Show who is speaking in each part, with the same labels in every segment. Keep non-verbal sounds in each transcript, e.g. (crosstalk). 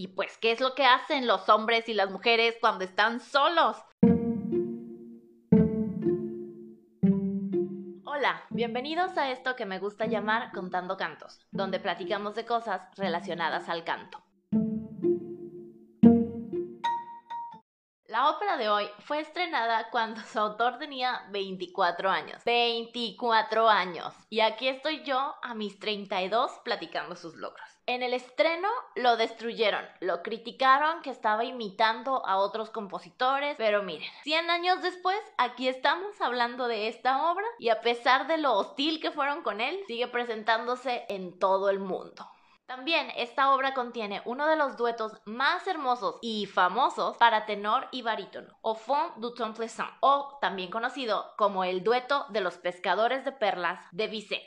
Speaker 1: Y pues, ¿qué es lo que hacen los hombres y las mujeres cuando están solos? Hola, bienvenidos a esto que me gusta llamar Contando Cantos, donde platicamos de cosas relacionadas al canto. La ópera de hoy fue estrenada cuando su autor tenía 24 años. 24 años. Y aquí estoy yo a mis 32 platicando sus logros. En el estreno lo destruyeron, lo criticaron que estaba imitando a otros compositores, pero miren, 100 años después, aquí estamos hablando de esta obra y a pesar de lo hostil que fueron con él, sigue presentándose en todo el mundo. También esta obra contiene uno de los duetos más hermosos y famosos para tenor y barítono, Au fond du temps plaisant, o también conocido como el dueto de los pescadores de perlas de Bizet.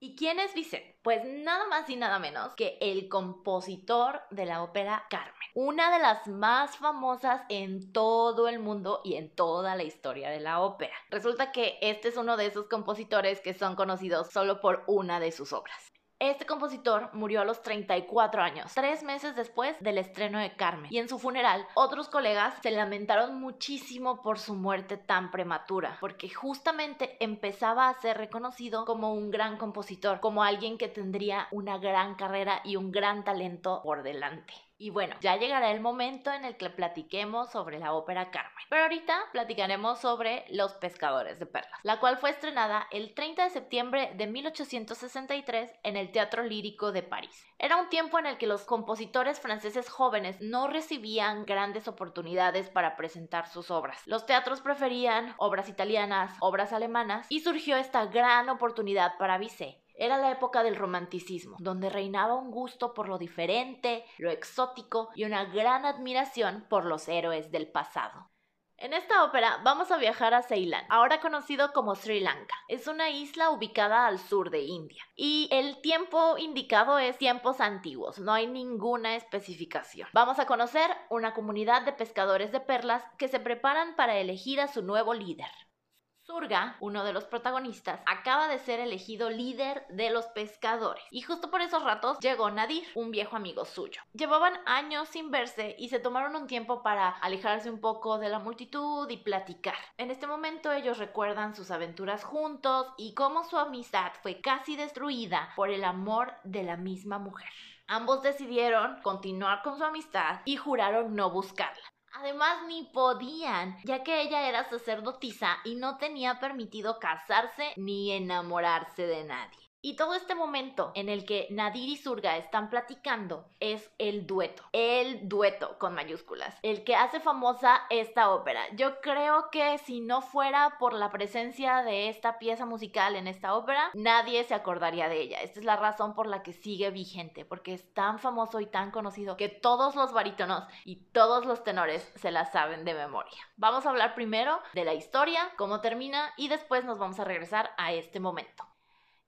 Speaker 1: ¿Y quién es Bizet? Pues nada más y nada menos que el compositor de la ópera Carmen, una de las más famosas en todo el mundo y en toda la historia de la ópera. Resulta que este es uno de esos compositores que son conocidos solo por una de sus obras. Este compositor murió a los 34 años, tres meses después del estreno de Carmen, y en su funeral otros colegas se lamentaron muchísimo por su muerte tan prematura, porque justamente empezaba a ser reconocido como un gran compositor, como alguien que tendría una gran carrera y un gran talento por delante. Y bueno, ya llegará el momento en el que platiquemos sobre la ópera Carmen. Pero ahorita platicaremos sobre Los Pescadores de Perlas, la cual fue estrenada el 30 de septiembre de 1863 en el Teatro Lírico de París. Era un tiempo en el que los compositores franceses jóvenes no recibían grandes oportunidades para presentar sus obras. Los teatros preferían obras italianas, obras alemanas y surgió esta gran oportunidad para Bizet era la época del romanticismo, donde reinaba un gusto por lo diferente, lo exótico y una gran admiración por los héroes del pasado. En esta ópera vamos a viajar a Ceilán, ahora conocido como Sri Lanka. Es una isla ubicada al sur de India. Y el tiempo indicado es tiempos antiguos, no hay ninguna especificación. Vamos a conocer una comunidad de pescadores de perlas que se preparan para elegir a su nuevo líder. Surga, uno de los protagonistas, acaba de ser elegido líder de los pescadores y justo por esos ratos llegó Nadir, un viejo amigo suyo. Llevaban años sin verse y se tomaron un tiempo para alejarse un poco de la multitud y platicar. En este momento ellos recuerdan sus aventuras juntos y cómo su amistad fue casi destruida por el amor de la misma mujer. Ambos decidieron continuar con su amistad y juraron no buscarla. Además, ni podían, ya que ella era sacerdotisa y no tenía permitido casarse ni enamorarse de nadie. Y todo este momento en el que Nadir y Surga están platicando es el dueto, el dueto con mayúsculas, el que hace famosa esta ópera. Yo creo que si no fuera por la presencia de esta pieza musical en esta ópera, nadie se acordaría de ella. Esta es la razón por la que sigue vigente, porque es tan famoso y tan conocido que todos los barítonos y todos los tenores se la saben de memoria. Vamos a hablar primero de la historia, cómo termina y después nos vamos a regresar a este momento.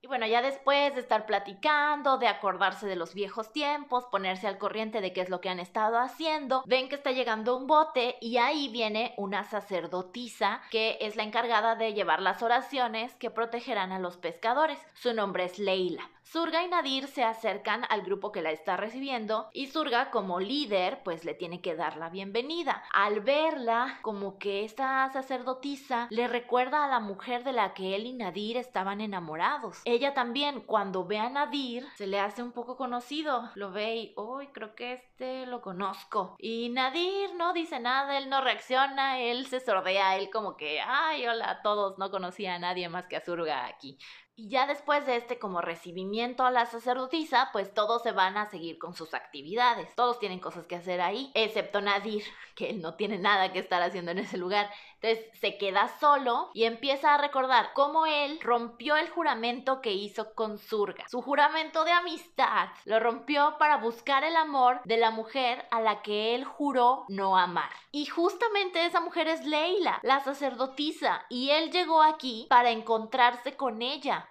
Speaker 1: Y bueno, ya después de estar platicando, de acordarse de los viejos tiempos, ponerse al corriente de qué es lo que han estado haciendo, ven que está llegando un bote y ahí viene una sacerdotisa que es la encargada de llevar las oraciones que protegerán a los pescadores. Su nombre es Leila. Surga y Nadir se acercan al grupo que la está recibiendo y Surga como líder pues le tiene que dar la bienvenida. Al verla como que esta sacerdotisa le recuerda a la mujer de la que él y Nadir estaban enamorados. Ella también cuando ve a Nadir se le hace un poco conocido, lo ve y uy creo que este lo conozco. Y Nadir no dice nada, él no reacciona, él se sordea, él como que ay hola a todos, no conocía a nadie más que a Surga aquí. Y ya después de este como recibimiento a la sacerdotisa, pues todos se van a seguir con sus actividades. Todos tienen cosas que hacer ahí, excepto Nadir, (laughs) que él no tiene nada que estar haciendo en ese lugar. Entonces se queda solo y empieza a recordar cómo él rompió el juramento que hizo con Surga. Su juramento de amistad lo rompió para buscar el amor de la mujer a la que él juró no amar. Y justamente esa mujer es Leila, la sacerdotisa, y él llegó aquí para encontrarse con ella.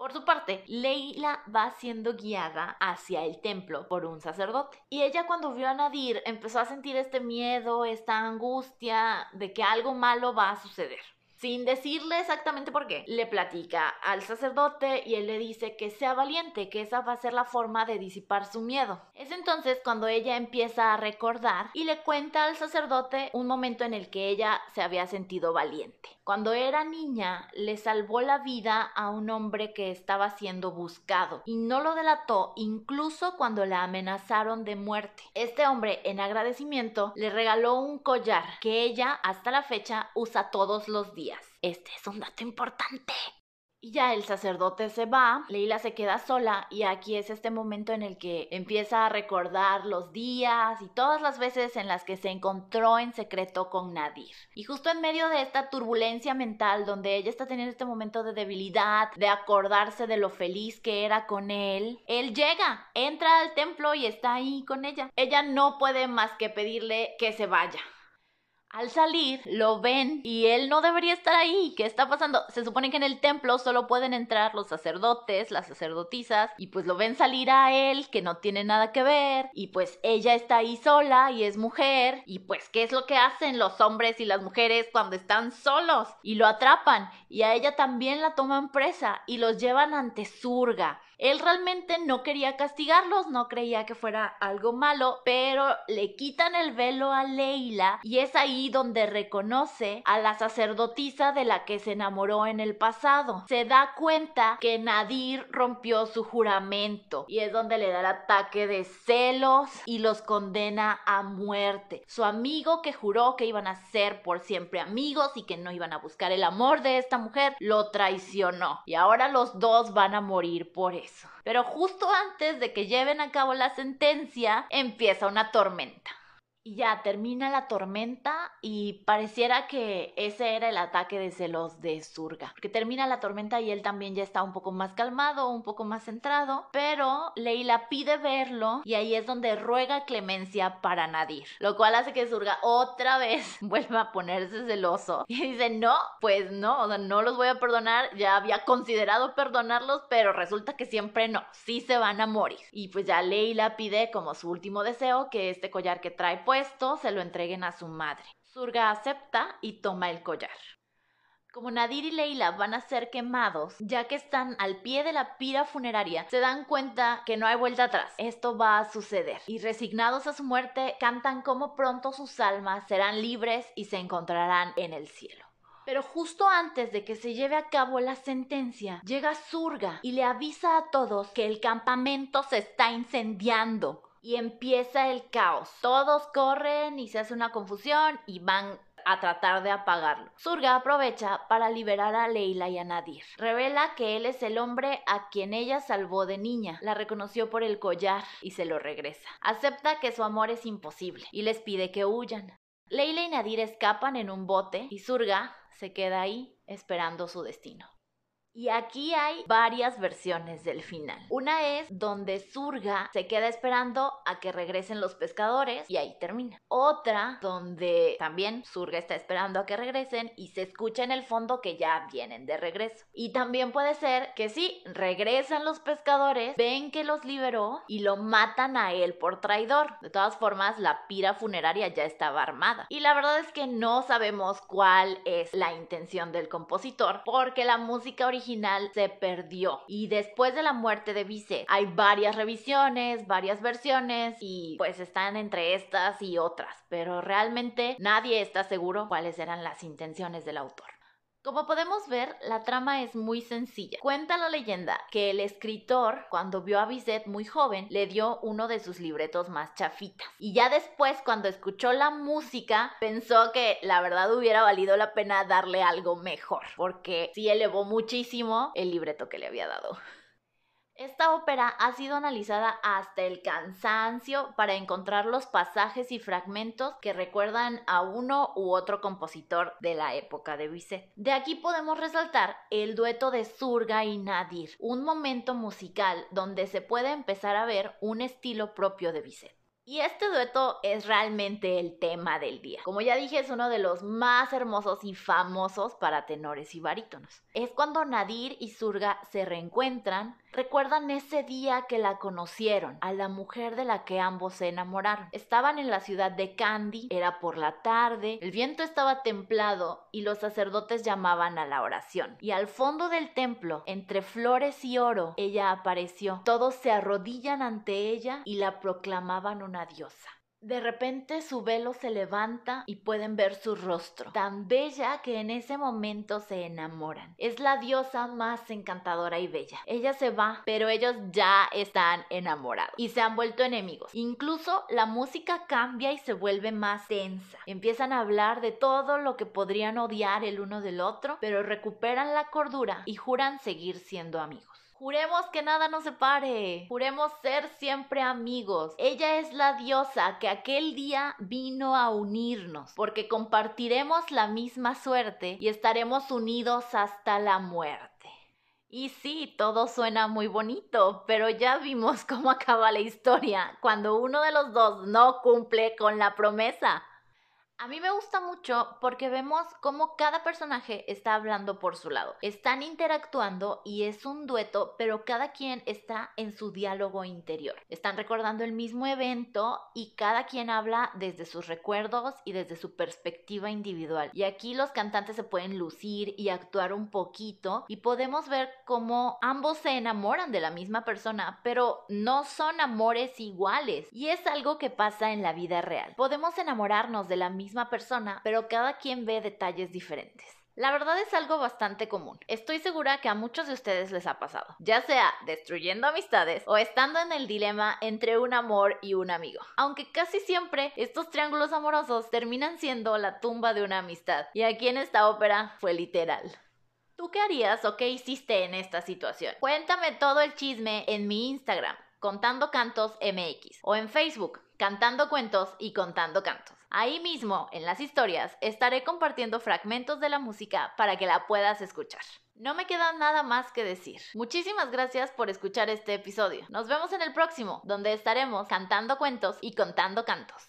Speaker 1: Por su parte, Leila va siendo guiada hacia el templo por un sacerdote. Y ella cuando vio a Nadir empezó a sentir este miedo, esta angustia de que algo malo va a suceder. sin decirle exactamente por qué. Le platica al sacerdote y él le dice que sea valiente, que esa va a ser la forma de disipar su miedo. Es entonces cuando ella empieza a recordar y le cuenta al sacerdote un momento en el que ella se había sentido valiente. Cuando era niña, le salvó la vida a un hombre que estaba siendo buscado y no lo delató incluso cuando la amenazaron de muerte. Este hombre, en agradecimiento, le regaló un collar que ella hasta la fecha usa todos los días. Este es un dato importante. Y ya el sacerdote se va, Leila se queda sola y aquí es este momento en el que empieza a recordar los días y todas las veces en las que se encontró en secreto con Nadir. Y justo en medio de esta turbulencia mental donde ella está teniendo este momento de debilidad, de acordarse de lo feliz que era con él, él llega, entra al templo y está ahí con ella. Ella no puede más que pedirle que se vaya. Al salir, lo ven y él no debería estar ahí. ¿Qué está pasando? Se supone que en el templo solo pueden entrar los sacerdotes, las sacerdotisas, y pues lo ven salir a él, que no tiene nada que ver, y pues ella está ahí sola y es mujer, y pues ¿qué es lo que hacen los hombres y las mujeres cuando están solos? Y lo atrapan, y a ella también la toman presa, y los llevan ante Surga. Él realmente no quería castigarlos, no creía que fuera algo malo, pero le quitan el velo a Leila y es ahí donde reconoce a la sacerdotisa de la que se enamoró en el pasado. Se da cuenta que Nadir rompió su juramento y es donde le da el ataque de celos y los condena a muerte. Su amigo que juró que iban a ser por siempre amigos y que no iban a buscar el amor de esta mujer, lo traicionó y ahora los dos van a morir por eso. Pero justo antes de que lleven a cabo la sentencia, empieza una tormenta. Y ya termina la tormenta y pareciera que ese era el ataque de celos de Surga. Porque termina la tormenta y él también ya está un poco más calmado, un poco más centrado. Pero Leila pide verlo y ahí es donde ruega clemencia para Nadir. Lo cual hace que Surga otra vez (laughs) vuelva a ponerse celoso. Y dice, no, pues no, o sea, no los voy a perdonar. Ya había considerado perdonarlos, pero resulta que siempre no. Sí se van a morir. Y pues ya Leila pide como su último deseo que este collar que trae puesto se lo entreguen a su madre. Surga acepta y toma el collar. Como Nadir y Leila van a ser quemados, ya que están al pie de la pira funeraria, se dan cuenta que no hay vuelta atrás. Esto va a suceder. Y resignados a su muerte, cantan cómo pronto sus almas serán libres y se encontrarán en el cielo. Pero justo antes de que se lleve a cabo la sentencia, llega Surga y le avisa a todos que el campamento se está incendiando y empieza el caos. Todos corren y se hace una confusión y van a tratar de apagarlo. Surga aprovecha para liberar a Leila y a Nadir. Revela que él es el hombre a quien ella salvó de niña. La reconoció por el collar y se lo regresa. Acepta que su amor es imposible y les pide que huyan. Leila y Nadir escapan en un bote y Surga se queda ahí esperando su destino. Y aquí hay varias versiones del final. Una es donde Surga se queda esperando a que regresen los pescadores y ahí termina. Otra donde también Surga está esperando a que regresen y se escucha en el fondo que ya vienen de regreso. Y también puede ser que sí, regresan los pescadores, ven que los liberó y lo matan a él por traidor. De todas formas, la pira funeraria ya estaba armada. Y la verdad es que no sabemos cuál es la intención del compositor porque la música original original se perdió. Y después de la muerte de Vice hay varias revisiones, varias versiones y pues están entre estas y otras. Pero realmente nadie está seguro cuáles eran las intenciones del autor. Como podemos ver, la trama es muy sencilla. Cuenta la leyenda que el escritor, cuando vio a Bizet muy joven, le dio uno de sus libretos más chafitas. Y ya después, cuando escuchó la música, pensó que la verdad hubiera valido la pena darle algo mejor, porque sí elevó muchísimo el libreto que le había dado. Esta ópera ha sido analizada hasta el cansancio para encontrar los pasajes y fragmentos que recuerdan a uno u otro compositor de la época de Bizet. De aquí podemos resaltar el dueto de Surga y Nadir, un momento musical donde se puede empezar a ver un estilo propio de Bizet. Y este dueto es realmente el tema del día. Como ya dije, es uno de los más hermosos y famosos para tenores y barítonos. Es cuando Nadir y Surga se reencuentran, recuerdan ese día que la conocieron, a la mujer de la que ambos se enamoraron. Estaban en la ciudad de Kandy, era por la tarde, el viento estaba templado y los sacerdotes llamaban a la oración. Y al fondo del templo, entre flores y oro, ella apareció. Todos se arrodillan ante ella y la proclamaban una diosa. De repente su velo se levanta y pueden ver su rostro, tan bella que en ese momento se enamoran. Es la diosa más encantadora y bella. Ella se va, pero ellos ya están enamorados y se han vuelto enemigos. Incluso la música cambia y se vuelve más tensa. Empiezan a hablar de todo lo que podrían odiar el uno del otro, pero recuperan la cordura y juran seguir siendo amigos. Juremos que nada nos separe. Juremos ser siempre amigos. Ella es la diosa que aquel día vino a unirnos, porque compartiremos la misma suerte y estaremos unidos hasta la muerte. Y sí, todo suena muy bonito, pero ya vimos (laughs) cómo acaba la historia cuando uno de los dos no cumple con la promesa. A mí me gusta mucho porque vemos cómo cada personaje está hablando por su lado. Están interactuando y es un dueto, pero cada quien está en su diálogo interior. Están recordando el mismo evento y cada quien habla desde sus recuerdos y desde su perspectiva individual. Y aquí los cantantes se pueden lucir y actuar un poquito y podemos ver cómo ambos se enamoran de la misma persona, pero no son amores iguales. Y es algo que pasa en la vida real. Podemos enamorarnos de la persona, pero cada quien ve detalles diferentes. La verdad es algo bastante común. Estoy segura que a muchos de ustedes les ha pasado, ya sea destruyendo amistades o estando en el dilema entre un amor y un amigo. Aunque casi siempre estos triángulos amorosos terminan siendo la tumba de una amistad. Y aquí en esta ópera fue literal. ¿Tú qué harías o qué hiciste en esta situación? Cuéntame todo el chisme en mi Instagram, Contando Cantos MX, o en Facebook, Cantando Cuentos y Contando Cantos. Ahí mismo, en las historias, estaré compartiendo fragmentos de la música para que la puedas escuchar. No me queda nada más que decir. Muchísimas gracias por escuchar este episodio. Nos vemos en el próximo, donde estaremos cantando cuentos y contando cantos.